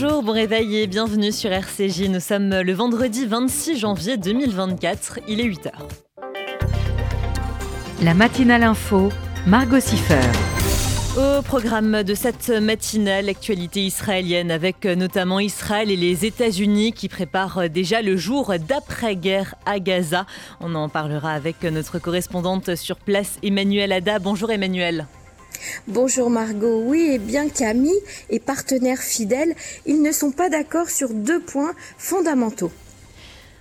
Bonjour, bon réveil et bienvenue sur RCJ. Nous sommes le vendredi 26 janvier 2024, il est 8h. La matinale info, Margot Siffer. Au programme de cette matinale, l'actualité israélienne avec notamment Israël et les États-Unis qui préparent déjà le jour d'après-guerre à Gaza. On en parlera avec notre correspondante sur place, Emmanuel Ada. Bonjour Emmanuel. Bonjour Margot. Oui, et bien qu'amis et partenaires fidèles, ils ne sont pas d'accord sur deux points fondamentaux.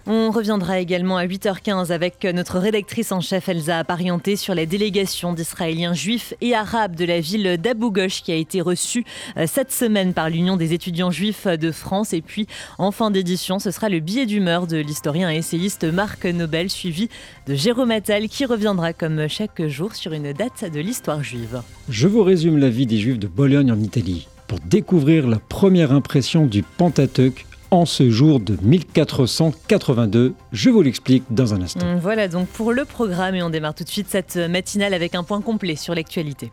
On reviendra également à 8h15 avec notre rédactrice en chef Elsa Aparienté sur la délégation d'Israéliens juifs et arabes de la ville d'Abou Ghosh qui a été reçue euh, cette semaine par l'Union des étudiants juifs de France. Et puis en fin d'édition, ce sera le billet d'humeur de l'historien et essayiste Marc Nobel suivi de Jérôme Attal qui reviendra comme chaque jour sur une date de l'histoire juive. Je vous résume la vie des juifs de Bologne en Italie pour découvrir la première impression du Pentateuque en ce jour de 1482. Je vous l'explique dans un instant. Hum, voilà donc pour le programme et on démarre tout de suite cette matinale avec un point complet sur l'actualité.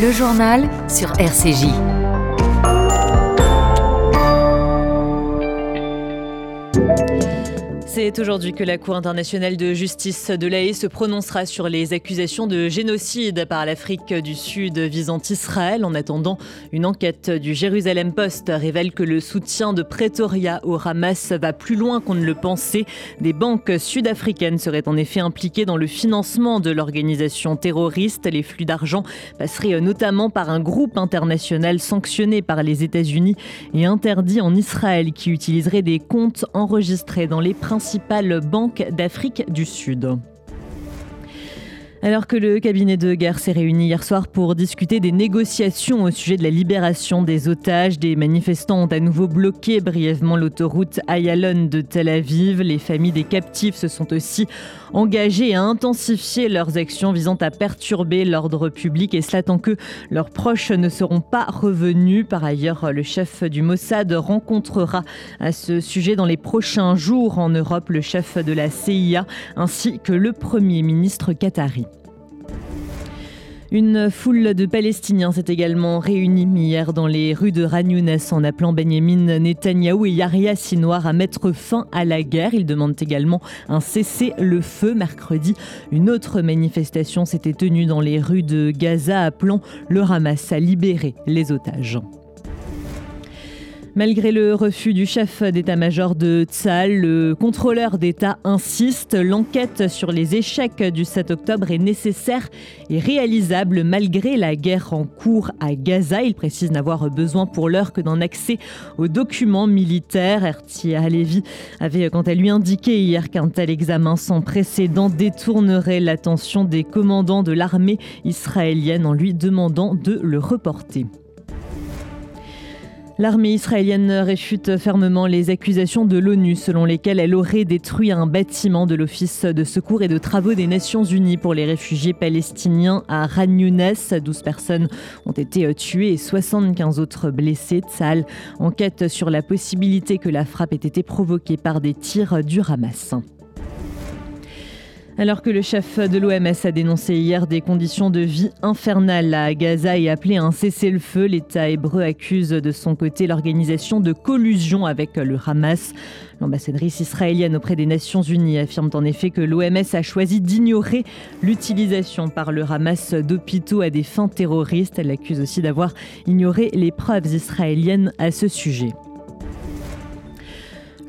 Le journal sur RCJ. C'est aujourd'hui que la Cour internationale de justice de l'AE se prononcera sur les accusations de génocide par l'Afrique du Sud visant Israël. En attendant, une enquête du Jérusalem Post révèle que le soutien de Pretoria au Hamas va plus loin qu'on ne le pensait. Des banques sud-africaines seraient en effet impliquées dans le financement de l'organisation terroriste. Les flux d'argent passeraient notamment par un groupe international sanctionné par les États-Unis et interdit en Israël qui utiliserait des comptes enregistrés dans les principaux principale banque d'Afrique du Sud. Alors que le cabinet de guerre s'est réuni hier soir pour discuter des négociations au sujet de la libération des otages, des manifestants ont à nouveau bloqué brièvement l'autoroute Ayalon de Tel Aviv. Les familles des captifs se sont aussi engagées à intensifier leurs actions visant à perturber l'ordre public et cela tant que leurs proches ne seront pas revenus. Par ailleurs, le chef du Mossad rencontrera à ce sujet dans les prochains jours en Europe le chef de la CIA ainsi que le premier ministre qatari. Une foule de Palestiniens s'est également réunie hier dans les rues de Ragnounès en appelant Benjamin Netanyahou et Yahya Sinoir à mettre fin à la guerre. Ils demandent également un cessez-le-feu. Mercredi, une autre manifestation s'était tenue dans les rues de Gaza appelant le Hamas à libérer les otages. Malgré le refus du chef d'état-major de Tzal, le contrôleur d'État insiste. L'enquête sur les échecs du 7 octobre est nécessaire et réalisable malgré la guerre en cours à Gaza. Il précise n'avoir besoin pour l'heure que d'un accès aux documents militaires. Herti Halevi avait quant à lui indiqué hier qu'un tel examen sans précédent détournerait l'attention des commandants de l'armée israélienne en lui demandant de le reporter. L'armée israélienne réfute fermement les accusations de l'ONU selon lesquelles elle aurait détruit un bâtiment de l'Office de secours et de travaux des Nations Unies pour les réfugiés palestiniens à Ran 12 personnes ont été tuées et 75 autres blessées. Tzal enquête sur la possibilité que la frappe ait été provoquée par des tirs du Hamas. Alors que le chef de l'OMS a dénoncé hier des conditions de vie infernales à Gaza et appelé à un cessez-le-feu, l'État hébreu accuse de son côté l'organisation de collusion avec le Hamas. L'ambassadrice israélienne auprès des Nations Unies affirme en effet que l'OMS a choisi d'ignorer l'utilisation par le Hamas d'hôpitaux à des fins terroristes. Elle accuse aussi d'avoir ignoré les preuves israéliennes à ce sujet.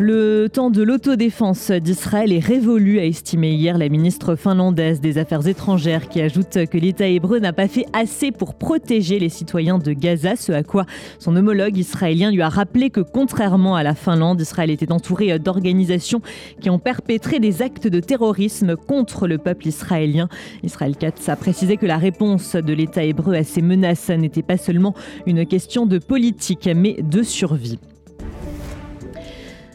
Le temps de l'autodéfense d'Israël est révolu, a estimé hier la ministre finlandaise des Affaires étrangères, qui ajoute que l'État hébreu n'a pas fait assez pour protéger les citoyens de Gaza, ce à quoi son homologue israélien lui a rappelé que contrairement à la Finlande, Israël était entouré d'organisations qui ont perpétré des actes de terrorisme contre le peuple israélien. Israël Katz a précisé que la réponse de l'État hébreu à ces menaces n'était pas seulement une question de politique, mais de survie.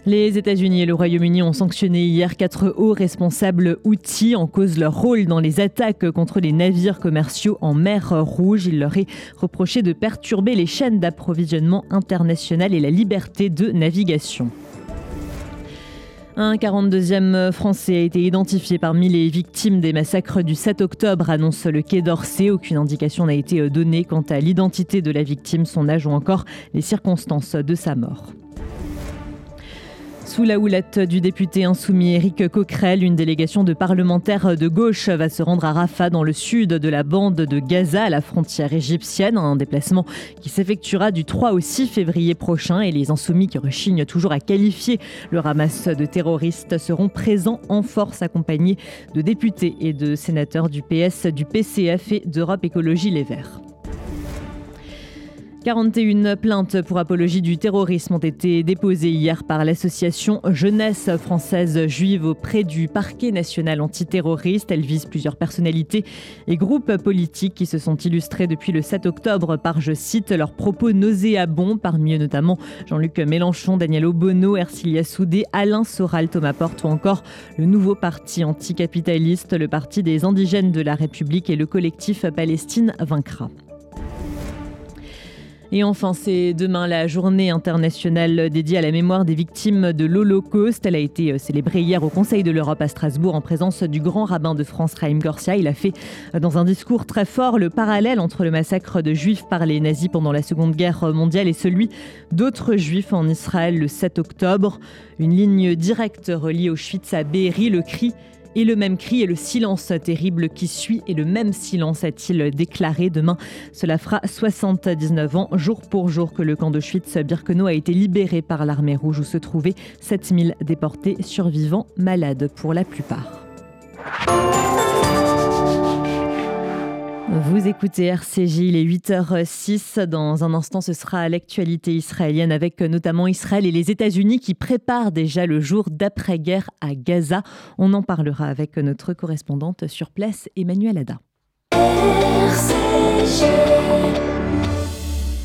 Les États-Unis et le Royaume-Uni ont sanctionné hier quatre hauts responsables outils en cause leur rôle dans les attaques contre les navires commerciaux en mer Rouge. Il leur est reproché de perturber les chaînes d'approvisionnement internationales et la liberté de navigation. Un 42e Français a été identifié parmi les victimes des massacres du 7 octobre, annonce le Quai d'Orsay. Aucune indication n'a été donnée quant à l'identité de la victime, son âge ou encore les circonstances de sa mort. Sous la houlette du député insoumis Éric Coquerel, une délégation de parlementaires de gauche va se rendre à Rafah, dans le sud de la bande de Gaza, à la frontière égyptienne. Un déplacement qui s'effectuera du 3 au 6 février prochain. Et les insoumis qui rechignent toujours à qualifier le Hamas de terroriste seront présents en force, accompagnés de députés et de sénateurs du PS, du PCF et d'Europe Écologie Les Verts. 41 plaintes pour apologie du terrorisme ont été déposées hier par l'association Jeunesse française juive auprès du parquet national antiterroriste. Elle vise plusieurs personnalités et groupes politiques qui se sont illustrés depuis le 7 octobre par, je cite, leurs propos nauséabonds, parmi eux notamment Jean-Luc Mélenchon, Daniel Obono, Ercilia Soudé, Alain Soral, Thomas Porte ou encore le nouveau parti anticapitaliste, le Parti des indigènes de la République et le collectif Palestine vaincra. Et enfin, c'est demain la journée internationale dédiée à la mémoire des victimes de l'Holocauste. Elle a été euh, célébrée hier au Conseil de l'Europe à Strasbourg en présence du grand rabbin de France, Raïm Gorsia. Il a fait euh, dans un discours très fort le parallèle entre le massacre de juifs par les nazis pendant la Seconde Guerre mondiale et celui d'autres juifs en Israël le 7 octobre. Une ligne directe relie Auschwitz à Be'eri, le cri et le même cri et le silence terrible qui suit et le même silence a-t-il déclaré demain. Cela fera 79 ans, jour pour jour, que le camp d'Auschwitz-Birkenau a été libéré par l'armée rouge où se trouvaient 7000 déportés survivants malades pour la plupart. Vous écoutez RCJ, il est 8h06. Dans un instant, ce sera l'actualité israélienne avec notamment Israël et les États-Unis qui préparent déjà le jour d'après-guerre à Gaza. On en parlera avec notre correspondante sur place, Emmanuel Ada.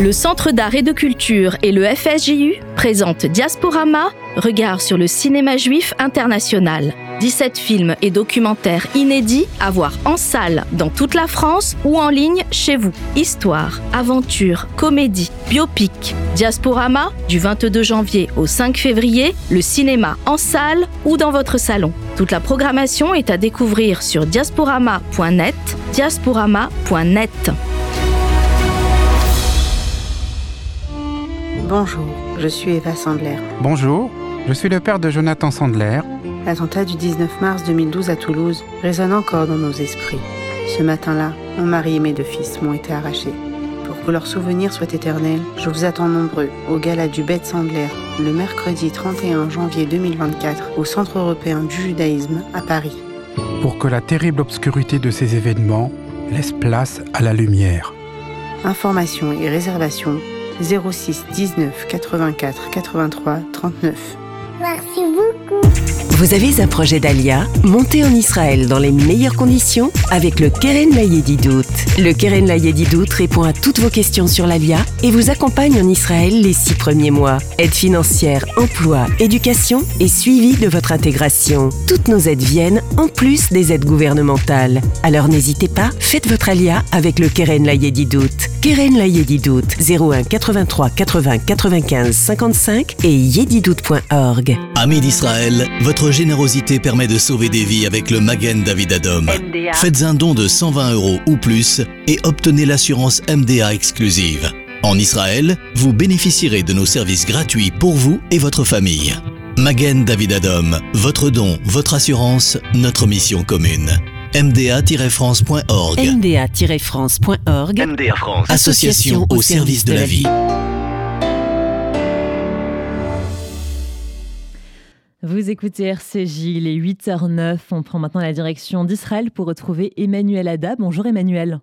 Le Centre d'art et de culture et le FSJU présentent Diasporama, regard sur le cinéma juif international. 17 films et documentaires inédits à voir en salle dans toute la France ou en ligne chez vous. Histoire, aventure, comédie, biopic. Diasporama, du 22 janvier au 5 février, le cinéma en salle ou dans votre salon. Toute la programmation est à découvrir sur diasporama.net, diasporama.net. Bonjour, je suis Eva Sandler. Bonjour, je suis le père de Jonathan Sandler. L'attentat du 19 mars 2012 à Toulouse résonne encore dans nos esprits. Ce matin-là, mon mari et mes deux fils m'ont été arrachés. Pour que leur souvenir soit éternel, je vous attends nombreux au gala du Bête Sandler le mercredi 31 janvier 2024 au Centre européen du judaïsme à Paris. Pour que la terrible obscurité de ces événements laisse place à la lumière. Informations et réservations 06 19 84 83 39. Merci beaucoup. Vous avez un projet d'Alia? Montez en Israël dans les meilleures conditions avec le Keren Layedidout. Le Keren Layedidout répond à toutes vos questions sur l'Alia et vous accompagne en Israël les six premiers mois. Aide financière, emploi, éducation et suivi de votre intégration. Toutes nos aides viennent en plus des aides gouvernementales. Alors n'hésitez pas, faites votre Alia avec le Keren Layedidout. Keren Layedidout 01 83 80 95 55 et yedidout.org. Amis d'Israël, votre générosité permet de sauver des vies avec le Magen David Adom. MDA. Faites un don de 120 euros ou plus et obtenez l'assurance MDA exclusive. En Israël, vous bénéficierez de nos services gratuits pour vous et votre famille. Magen David Adom, votre don, votre assurance, notre mission commune. mda-france.org mda-france.org MDA France, association au service de la vie. Vous écoutez RCJ, il est 8h09. On prend maintenant la direction d'Israël pour retrouver Emmanuel Ada. Bonjour Emmanuel.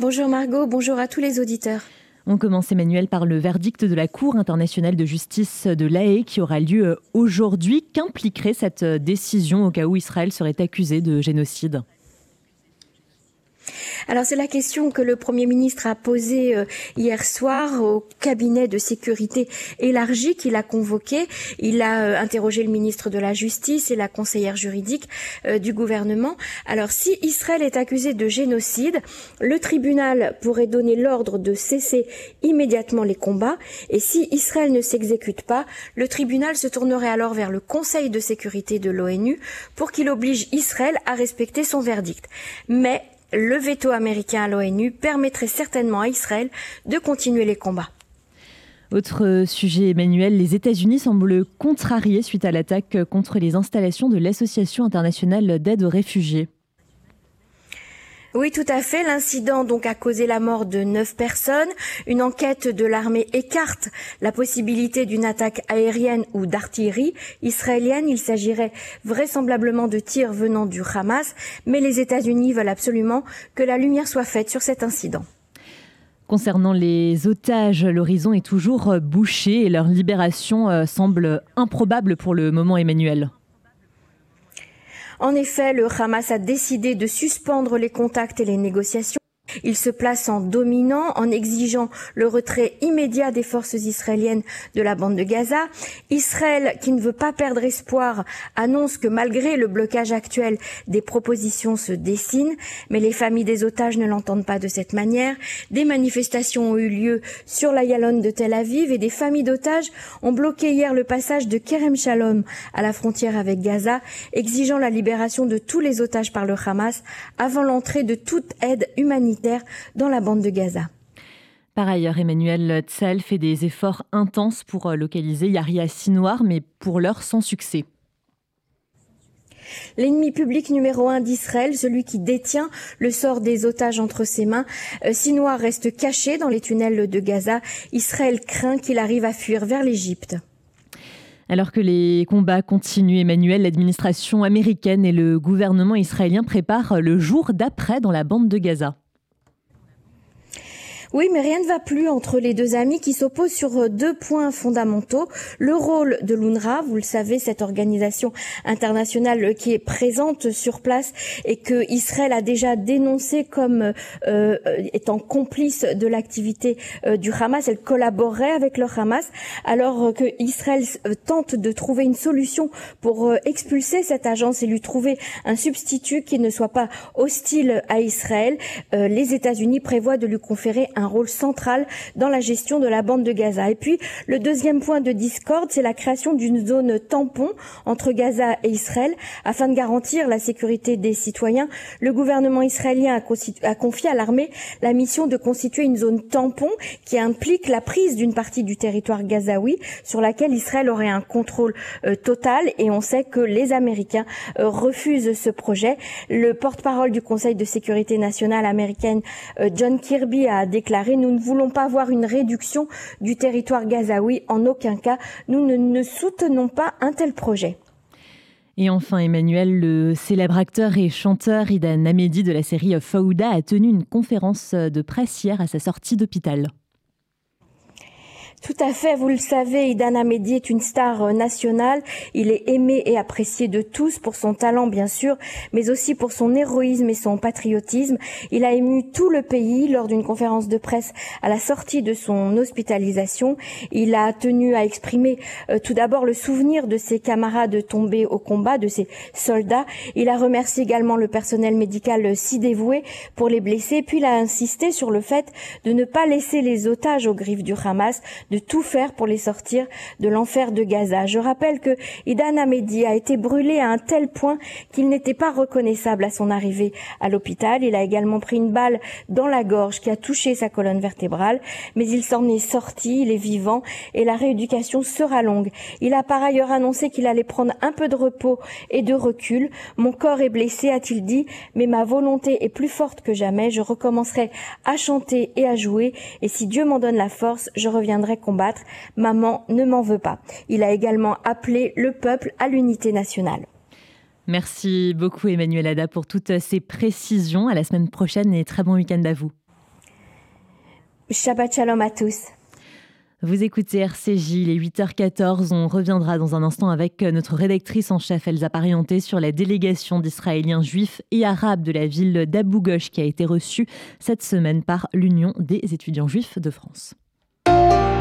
Bonjour Margot, bonjour à tous les auditeurs. On commence Emmanuel par le verdict de la Cour internationale de justice de l'AE qui aura lieu aujourd'hui. Qu'impliquerait cette décision au cas où Israël serait accusé de génocide? Alors c'est la question que le Premier ministre a posée euh, hier soir au cabinet de sécurité élargi qu'il a convoqué. Il a euh, interrogé le ministre de la Justice et la conseillère juridique euh, du gouvernement. Alors si Israël est accusé de génocide, le tribunal pourrait donner l'ordre de cesser immédiatement les combats et si Israël ne s'exécute pas, le tribunal se tournerait alors vers le Conseil de sécurité de l'ONU pour qu'il oblige Israël à respecter son verdict. Mais le veto américain à l'ONU permettrait certainement à Israël de continuer les combats. Autre sujet, Emmanuel, les États-Unis semblent contrariés suite à l'attaque contre les installations de l'Association internationale d'aide aux réfugiés. Oui, tout à fait. L'incident donc a causé la mort de neuf personnes. Une enquête de l'armée écarte la possibilité d'une attaque aérienne ou d'artillerie israélienne. Il s'agirait vraisemblablement de tirs venant du Hamas, mais les États-Unis veulent absolument que la lumière soit faite sur cet incident. Concernant les otages, l'horizon est toujours bouché et leur libération euh, semble improbable pour le moment, Emmanuel. En effet, le Hamas a décidé de suspendre les contacts et les négociations il se place en dominant en exigeant le retrait immédiat des forces israéliennes de la bande de Gaza. Israël, qui ne veut pas perdre espoir, annonce que malgré le blocage actuel, des propositions se dessinent, mais les familles des otages ne l'entendent pas de cette manière. Des manifestations ont eu lieu sur la Yalon de Tel Aviv et des familles d'otages ont bloqué hier le passage de Kerem Shalom à la frontière avec Gaza, exigeant la libération de tous les otages par le Hamas avant l'entrée de toute aide humanitaire dans la bande de Gaza. Par ailleurs, Emmanuel Tzal fait des efforts intenses pour euh, localiser Yahya Sinoir, mais pour l'heure sans succès. L'ennemi public numéro un d'Israël, celui qui détient le sort des otages entre ses mains, euh, Sinoir reste caché dans les tunnels de Gaza. Israël craint qu'il arrive à fuir vers l'Égypte. Alors que les combats continuent, Emmanuel, l'administration américaine et le gouvernement israélien préparent le jour d'après dans la bande de Gaza. Oui, mais rien ne va plus entre les deux amis qui s'opposent sur euh, deux points fondamentaux. Le rôle de l'UNRWA, vous le savez, cette organisation internationale qui est présente sur place et que Israël a déjà dénoncé comme euh, euh étant complice de l'activité euh, du Hamas. Elle collaborerait avec le Hamas alors que Israël tente de trouver une solution pour expulser cette agence et lui trouver un substitut qui ne soit pas hostile à Israël. les États-Unis prévoient de lui conférer un rôle central dans la gestion de la bande de Gaza. Et puis, le deuxième point de discorde, c'est la création d'une zone tampon entre Gaza et Israël afin de garantir la sécurité des citoyens. Le gouvernement israélien a, confié à l'armée la mission de constituer une zone tampon qui implique la prise d'une partie du territoire gazaoui sur laquelle Israël aurait un contrôle euh, total et on sait que les Américains euh, refusent ce projet. Le porte-parole du Conseil de sécurité nationale américaine, euh, John Kirby, a déclaré nous ne voulons pas voir une réduction du territoire gazaoui. En aucun cas, nous ne, soutenons pas un tel projet. Et enfin, Emmanuel, le célèbre acteur et chanteur Idan Amedi de la série Fauda a tenu une conférence de presse hier à sa sortie d'hôpital. Tout à fait, vous le savez, Idan Amedi est une star euh, nationale. Il est aimé et apprécié de tous pour son talent, bien sûr, mais aussi pour son héroïsme et son patriotisme. Il a ému tout le pays lors d'une conférence de presse à la sortie de son hospitalisation. Il a tenu à exprimer euh, tout d'abord le souvenir de ses camarades tombés au combat, de ses soldats. Il a remercié également le personnel médical euh, si dévoué pour les blessés, puis il a insisté sur le fait de ne pas laisser les otages aux griffes du Hamas, de tout faire pour les sortir de l'enfer de Gaza. Je rappelle que Idan Ahmedi a été brûlé à un tel point qu'il n'était pas reconnaissable à son arrivée à l'hôpital. Il a également pris une balle dans la gorge qui a touché sa colonne vertébrale, mais il s'en est sorti, il est vivant et la rééducation sera longue. Il a par ailleurs annoncé qu'il allait prendre un peu de repos et de recul. Mon corps est blessé, a-t-il dit, mais ma volonté est plus forte que jamais. Je recommencerai à chanter et à jouer et si Dieu m'en donne la force, je reviendrai combattre. Maman ne m'en veut pas. Il a également appelé le peuple à l'unité nationale. Merci beaucoup Emmanuel Ada pour toutes ces précisions. À la semaine prochaine et très bon week-end à vous. Shabbat Shalom à tous. Vous écoutez RCJ, il est 8h14. On reviendra dans un instant avec notre rédactrice en chef Elsa Parienté sur la délégation d'Israéliens juifs et arabes de la ville d'Abou Ghosh qui a été reçue cette semaine par l'Union des étudiants juifs de France.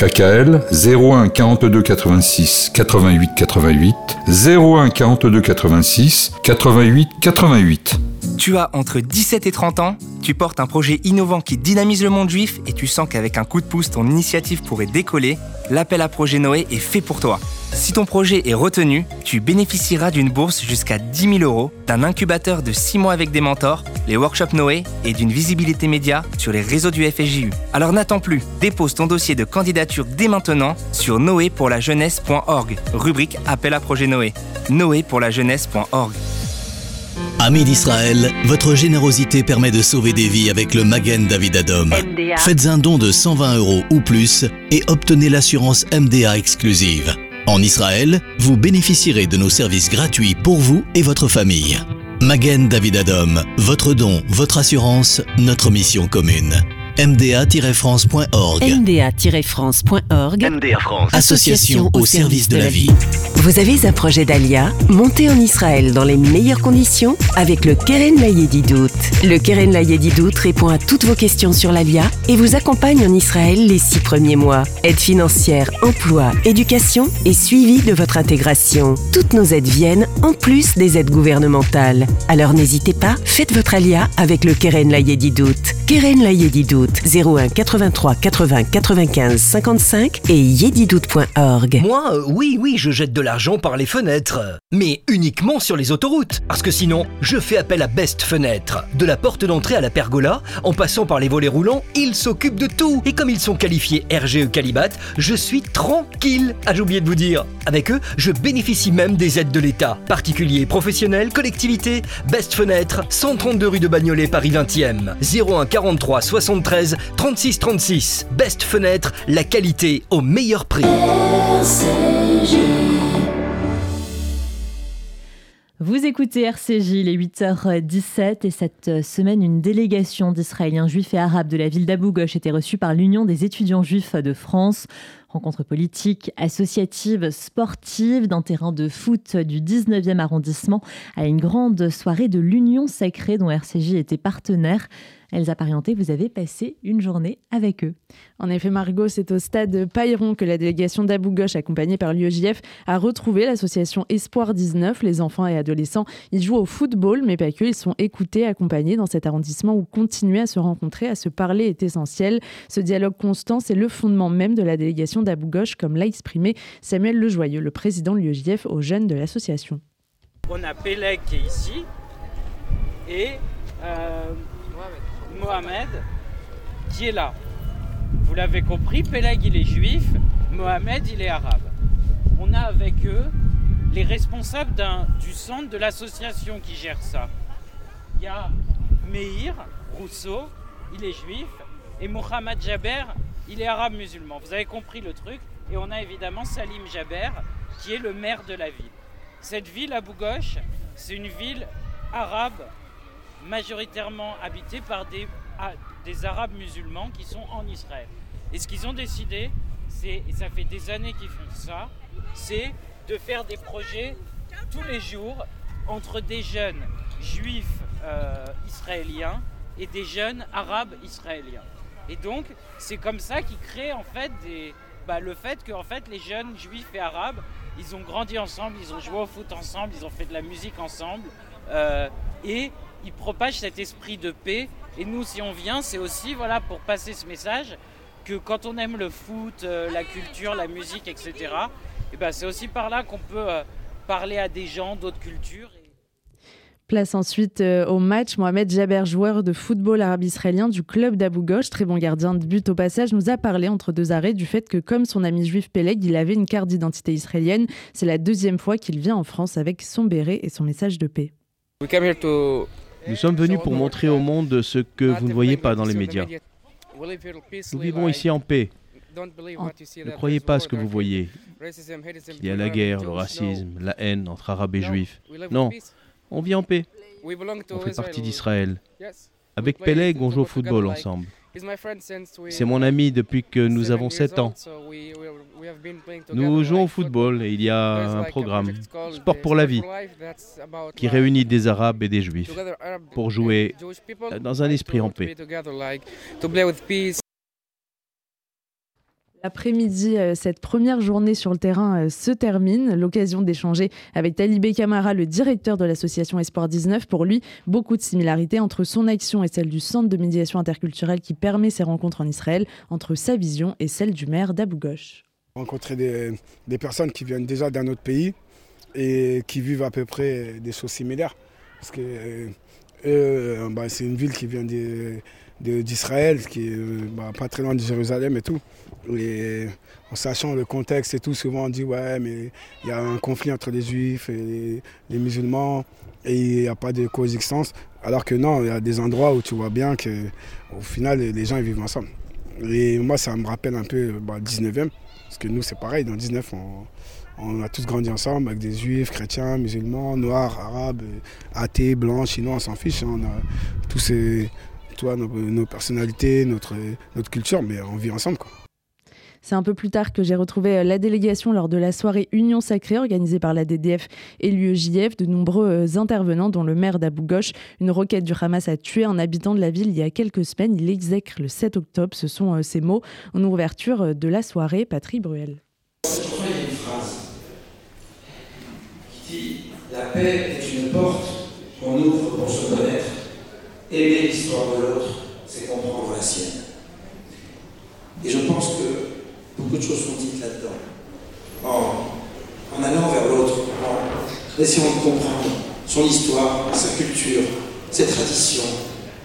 KKL 01 42 86 88 88 01 42 86 88 88. Tu as entre 17 et 30 ans, tu portes un projet innovant qui dynamise le monde juif et tu sens qu'avec un coup de pouce ton initiative pourrait décoller, l'appel à projet Noé est fait pour toi. Si ton projet est retenu, tu bénéficieras d'une bourse jusqu'à 10 000 euros, d'un incubateur de 6 mois avec des mentors, les workshops Noé et d'une visibilité média sur les réseaux du FSJU. Alors n'attends plus, dépose ton dossier de candidature dès maintenant sur noépourlajeunesse.org, rubrique Appel à projet Noé. noépourlajeunesse.org. Amis d'Israël, votre générosité permet de sauver des vies avec le Magen David Adom. Faites un don de 120 euros ou plus et obtenez l'assurance MDA exclusive. En Israël, vous bénéficierez de nos services gratuits pour vous et votre famille. Magen David Adom, votre don, votre assurance, notre mission commune mda-france.org. mda-france.org. MDA France. Association au service de la vie. Vous avez un projet d'Alia Montez en Israël dans les meilleures conditions avec le Keren Layedidout. Le Keren Layedidout répond à toutes vos questions sur l'Alia et vous accompagne en Israël les six premiers mois. Aide financière, emploi, éducation et suivi de votre intégration. Toutes nos aides viennent en plus des aides gouvernementales. Alors n'hésitez pas, faites votre Alia avec le Keren Layedidout. Keren Layedidout 01 83 80 95 55 et yedidout.org. Moi, euh, oui, oui, je jette de l'argent par les fenêtres. Mais uniquement sur les autoroutes. Parce que sinon, je fais appel à Best Fenêtre. De la porte d'entrée à la pergola, en passant par les volets roulants, ils s'occupent de tout. Et comme ils sont qualifiés RGE Calibat, je suis tranquille. Ah, j'ai oublié de vous dire. Avec eux, je bénéficie même des aides de l'État. Particuliers, professionnels, collectivités, Best Fenêtre, 132 rue de Bagnolet, Paris 20e. 01 43 73 36 36. Best Fenêtre, la qualité au meilleur prix. Vous écoutez RCJ, il est 8h17 et cette semaine, une délégation d'Israéliens juifs et arabes de la ville d'Abou Ghosh était reçue par l'Union des étudiants juifs de France. Rencontre politique, associative, sportive d'un terrain de foot du 19e arrondissement à une grande soirée de l'Union sacrée dont RCJ était partenaire. Elsa Parienté, vous avez passé une journée avec eux. En effet, Margot, c'est au stade Pailleron que la délégation d'Abou Ghosh, accompagnée par l'UEJF, a retrouvé l'association Espoir 19. Les enfants et adolescents y jouent au football, mais pas que. Ils sont écoutés, accompagnés dans cet arrondissement où continuer à se rencontrer, à se parler est essentiel. Ce dialogue constant, c'est le fondement même de la délégation d'Abou Ghosh, comme l'a exprimé Samuel Lejoyeux, le président de l'UEJF, aux jeunes de l'association. On a qui est ici et euh, Mohamed qui est là. Vous l'avez compris, Peleg il est juif, Mohamed il est arabe. On a avec eux les responsables du centre de l'association qui gère ça. Il y a Meir Rousseau, il est juif, et Mohamed Jaber, il est arabe musulman. Vous avez compris le truc. Et on a évidemment Salim Jaber, qui est le maire de la ville. Cette ville, Abu Ghosh, c'est une ville arabe majoritairement habitée par des, des Arabes musulmans qui sont en Israël. Et ce qu'ils ont décidé, et ça fait des années qu'ils font ça, c'est de faire des projets tous les jours entre des jeunes juifs euh, israéliens et des jeunes arabes israéliens. Et donc, c'est comme ça qu'ils créent en fait des, bah, le fait que fait, les jeunes juifs et arabes, ils ont grandi ensemble, ils ont joué au foot ensemble, ils ont fait de la musique ensemble. Euh, et ils propagent cet esprit de paix. Et nous, si on vient, c'est aussi voilà, pour passer ce message que quand on aime le foot, euh, la culture, la musique, etc., et ben, c'est aussi par là qu'on peut euh, parler à des gens d'autres cultures. Place ensuite euh, au match. Mohamed Jaber, joueur de football arabe-israélien du club d'Abu Ghosh, très bon gardien de but au passage, nous a parlé entre deux arrêts du fait que, comme son ami juif Peleg, il avait une carte d'identité israélienne. C'est la deuxième fois qu'il vient en France avec son béret et son message de paix. Nous sommes venus pour montrer au monde ce que vous ne voyez pas dans les médias. Nous vivons ici en paix. Ne croyez pas ce que vous voyez. Il y a la guerre, le racisme, la haine entre arabes et juifs. Non, on vit en paix. On fait partie d'Israël. Avec Peleg, on joue au football ensemble. C'est mon ami depuis que nous avons 7 ans. Nous jouons au football et il y a un programme, Sport pour la vie, qui réunit des Arabes et des Juifs pour jouer dans un esprit en paix. L'après-midi, euh, cette première journée sur le terrain euh, se termine. L'occasion d'échanger avec Talibé Camara, le directeur de l'association Espoir 19. Pour lui, beaucoup de similarités entre son action et celle du Centre de médiation interculturelle qui permet ces rencontres en Israël, entre sa vision et celle du maire d'Abu Ghosh. Rencontrer des, des, personnes qui viennent déjà d'un autre pays et qui vivent à peu près des choses similaires. Parce que euh, bah, c'est une ville qui vient d'Israël, qui est bah, pas très loin de Jérusalem et tout. Et en sachant le contexte et tout, souvent on dit ouais mais il y a un conflit entre les juifs et les, musulmans et il n'y a pas de coexistence. Alors que non, il y a des endroits où tu vois bien qu'au final les gens vivent ensemble. Et moi ça me rappelle un peu bah, le 19e, parce que nous c'est pareil, dans le 19 on, a tous grandi ensemble avec des juifs, chrétiens, musulmans, noirs, arabes, athées, blancs, chinois, on s'en fiche. Hein. on a tous ces, toi, nos, nos, personnalités, notre, notre culture, mais on vit ensemble. Quoi. C'est un peu plus tard que j'ai retrouvé euh, la délégation lors de la soirée Union Sacrée organisée par la DDF et l'UEJF. De nombreux euh, intervenants, dont le maire d'Abou Ghosh. Une roquette du Hamas a tué un habitant de la ville il y a quelques semaines. Il exècre le 7 octobre. Ce sont ces euh, mots en ouverture de la soirée. Patrick Bruel. Il y a une phrase qui dit La paix est une porte qu'on ouvre pour se connaître. Aimer l'histoire de l'autre, c'est comprendre la sienne. Et je pense que Beaucoup de choses sont dites là-dedans. En, allant vers l'autre, en essayant de comprendre son histoire, sa culture, ses traditions,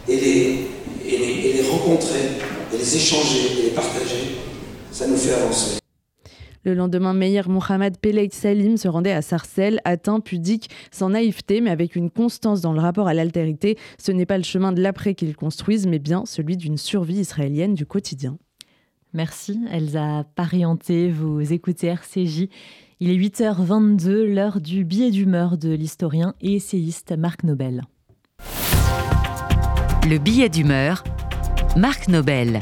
et les, et les, rencontrer, et les échanger, et les partager, ça nous fait avancer. Le lendemain, Meir Mohamed Peleg Salim se rendait à Sarcelles, atteint, pudique, sans naïveté, mais avec une constance dans le rapport à l'altérité. Ce n'est pas le chemin de l'après qu'ils construisent, mais bien celui d'une survie israélienne du quotidien. Merci Elsa Parienté, vous écoutez RCJ. Il est 8h22, l'heure du billet d'humeur de l'historien et essayiste Marc Nobel. Le billet d'humeur, Marc Nobel.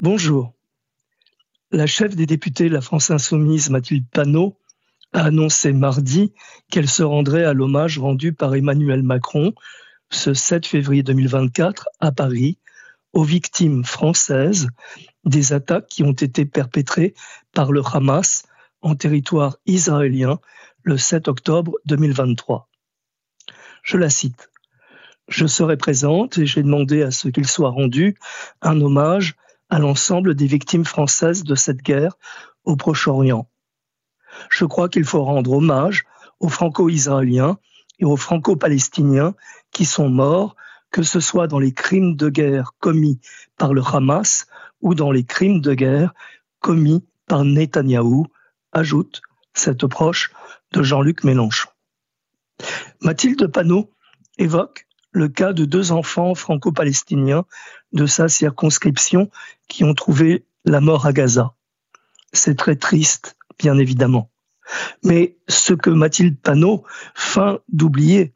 Bonjour. La chef des députés de la France Insoumise, Mathilde Panot, a annoncé mardi qu'elle se rendrait à l'hommage rendu par Emmanuel Macron ce 7 février 2024 à Paris aux victimes françaises des attaques qui ont été perpétrées par le Hamas en territoire israélien le 7 octobre 2023. Je la cite. Je serai présente et j'ai demandé à ce qu'il soit rendu un hommage à l'ensemble des victimes françaises de cette guerre au Proche-Orient. Je crois qu'il faut rendre hommage aux franco-israéliens et aux franco-palestiniens qui sont morts que ce soit dans les crimes de guerre commis par le Hamas ou dans les crimes de guerre commis par Netanyahou, ajoute cette proche de Jean-Luc Mélenchon. Mathilde Panot évoque le cas de deux enfants franco-palestiniens de sa circonscription qui ont trouvé la mort à Gaza. C'est très triste, bien évidemment. Mais ce que Mathilde Panot feint d'oublier,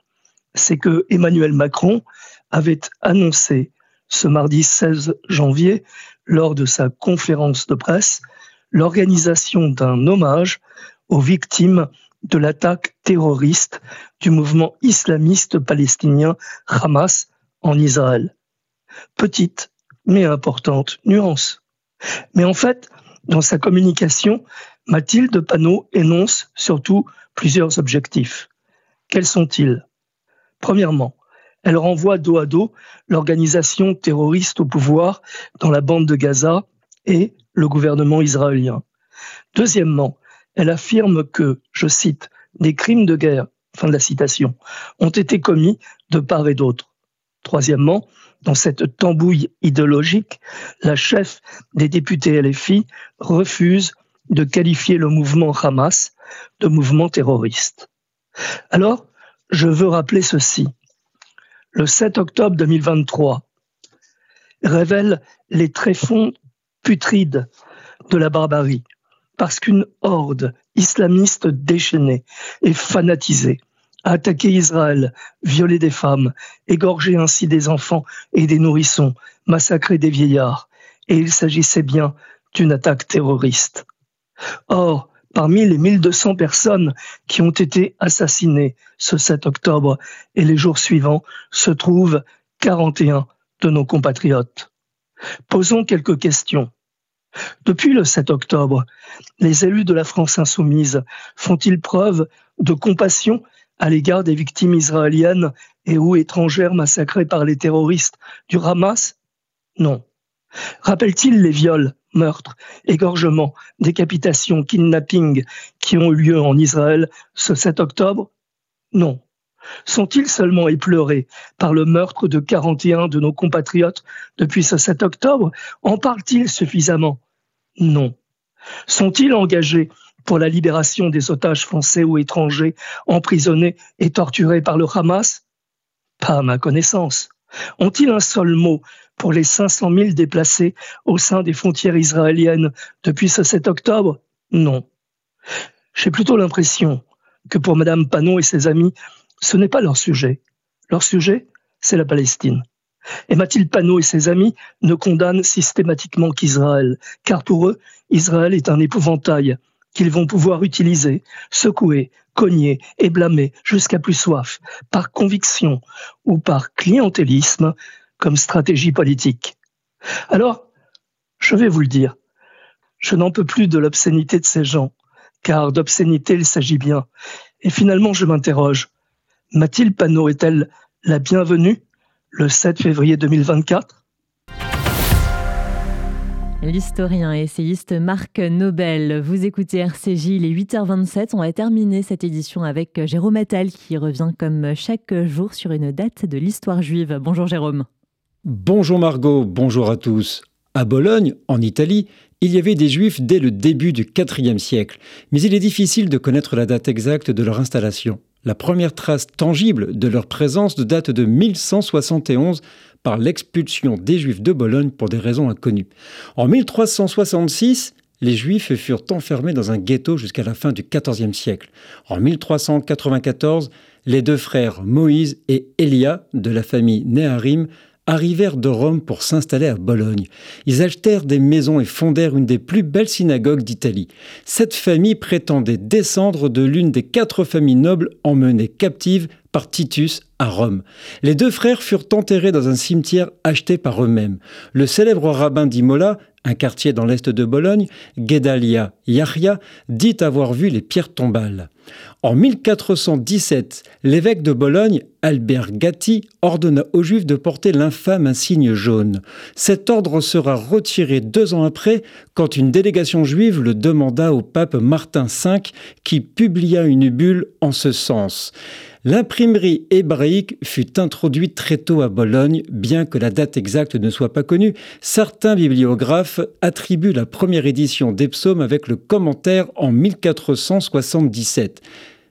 c'est que Emmanuel Macron avait annoncé ce mardi 16 janvier, lors de sa conférence de presse, l'organisation d'un hommage aux victimes de l'attaque terroriste du mouvement islamiste palestinien Hamas en Israël. Petite mais importante nuance. Mais en fait, dans sa communication, Mathilde Panot énonce surtout plusieurs objectifs. Quels sont-ils? Premièrement, elle renvoie dos à dos l'organisation terroriste au pouvoir dans la bande de Gaza et le gouvernement israélien. Deuxièmement, elle affirme que, je cite, des crimes de guerre ont été commis de part et d'autre. Troisièmement, dans cette tambouille idéologique, la chef des députés LFI refuse de qualifier le mouvement Hamas de mouvement terroriste. Alors, je veux rappeler ceci. Le 7 octobre 2023 révèle les tréfonds putrides de la barbarie, parce qu'une horde islamiste déchaînée et fanatisée a attaqué Israël, violé des femmes, égorgé ainsi des enfants et des nourrissons, massacré des vieillards, et il s'agissait bien d'une attaque terroriste. Or, parmi les 1200 personnes qui ont été assassinées ce 7 octobre et les jours suivants, se trouvent 41 de nos compatriotes. Posons quelques questions. Depuis le 7 octobre, les élus de la France insoumise font-ils preuve de compassion à l'égard des victimes israéliennes et ou étrangères massacrées par les terroristes du Hamas? Non. Rappelle-t-il les viols, meurtres, égorgements, décapitations, kidnappings qui ont eu lieu en Israël ce 7 octobre? Non. Sont-ils seulement épleurés par le meurtre de 41 de nos compatriotes depuis ce 7 octobre? En parlent-ils suffisamment? Non. Sont-ils engagés pour la libération des otages français ou étrangers emprisonnés et torturés par le Hamas? Pas à ma connaissance. Ont-ils un seul mot pour les 500 000 déplacés au sein des frontières israéliennes depuis ce 7 octobre? Non. J'ai plutôt l'impression que pour Mme Panon et ses amis, ce n'est pas leur sujet. Leur sujet, c'est la Palestine. Et Mathilde Panot et ses amis ne condamnent systématiquement qu'Israël, car pour eux, Israël est un épouvantail qu'ils vont pouvoir utiliser, secouer, cogner et blâmer jusqu'à plus soif, par conviction ou par clientélisme, comme stratégie politique. Alors, je vais vous le dire, je n'en peux plus de l'obscénité de ces gens, car d'obscénité il s'agit bien. Et finalement, je m'interroge, Mathilde Panot est-elle la bienvenue le 7 février 2024 L'historien et essayiste Marc Nobel. Vous écoutez RCJ, il est 8h27. On va terminer cette édition avec Jérôme Attal qui revient comme chaque jour sur une date de l'histoire juive. Bonjour Jérôme. Bonjour Margot, bonjour à tous. À Bologne, en Italie, il y avait des juifs dès le début du IVe siècle, mais il est difficile de connaître la date exacte de leur installation. La première trace tangible de leur présence date de 1171 par l'expulsion des Juifs de Bologne pour des raisons inconnues. En 1366, les Juifs furent enfermés dans un ghetto jusqu'à la fin du XIVe siècle. En 1394, les deux frères Moïse et Elia de la famille Néharim arrivèrent de Rome pour s'installer à Bologne. Ils achetèrent des maisons et fondèrent une des plus belles synagogues d'Italie. Cette famille prétendait descendre de l'une des quatre familles nobles emmenées captives par Titus à Rome. Les deux frères furent enterrés dans un cimetière acheté par eux-mêmes. Le célèbre rabbin d'Imola, un quartier dans l'est de Bologne, Gedalia Yahya, dit avoir vu les pierres tombales. En 1417, l'évêque de Bologne, Albert Gatti, ordonna aux Juifs de porter l'infâme insigne jaune. Cet ordre sera retiré deux ans après, quand une délégation juive le demanda au pape Martin V, qui publia une bulle en ce sens. L'imprimerie hébraïque fut introduite très tôt à Bologne, bien que la date exacte ne soit pas connue. Certains bibliographes attribuent la première édition des psaumes avec le commentaire en 1477.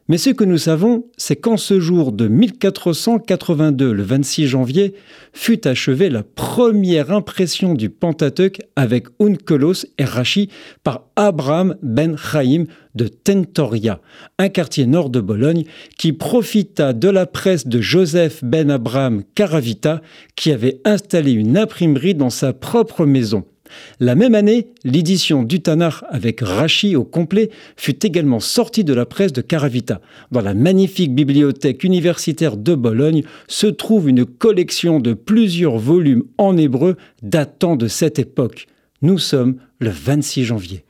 Mais ce que nous savons, c'est qu'en ce jour de 1482, le 26 janvier, fut achevée la première impression du Pentateuque avec Unkelos et Rachi par Abraham ben Chaim de Tentoria, un quartier nord de Bologne, qui profita de la presse de Joseph ben Abraham Caravita, qui avait installé une imprimerie dans sa propre maison. La même année, l'édition du Tanakh avec Rachi au complet fut également sortie de la presse de Caravita. Dans la magnifique bibliothèque universitaire de Bologne se trouve une collection de plusieurs volumes en hébreu datant de cette époque. Nous sommes le 26 janvier.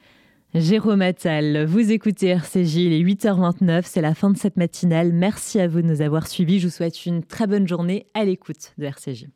Jérôme Attal, vous écoutez RCJ, il est 8h29, c'est la fin de cette matinale. Merci à vous de nous avoir suivis. Je vous souhaite une très bonne journée à l'écoute de RCJ.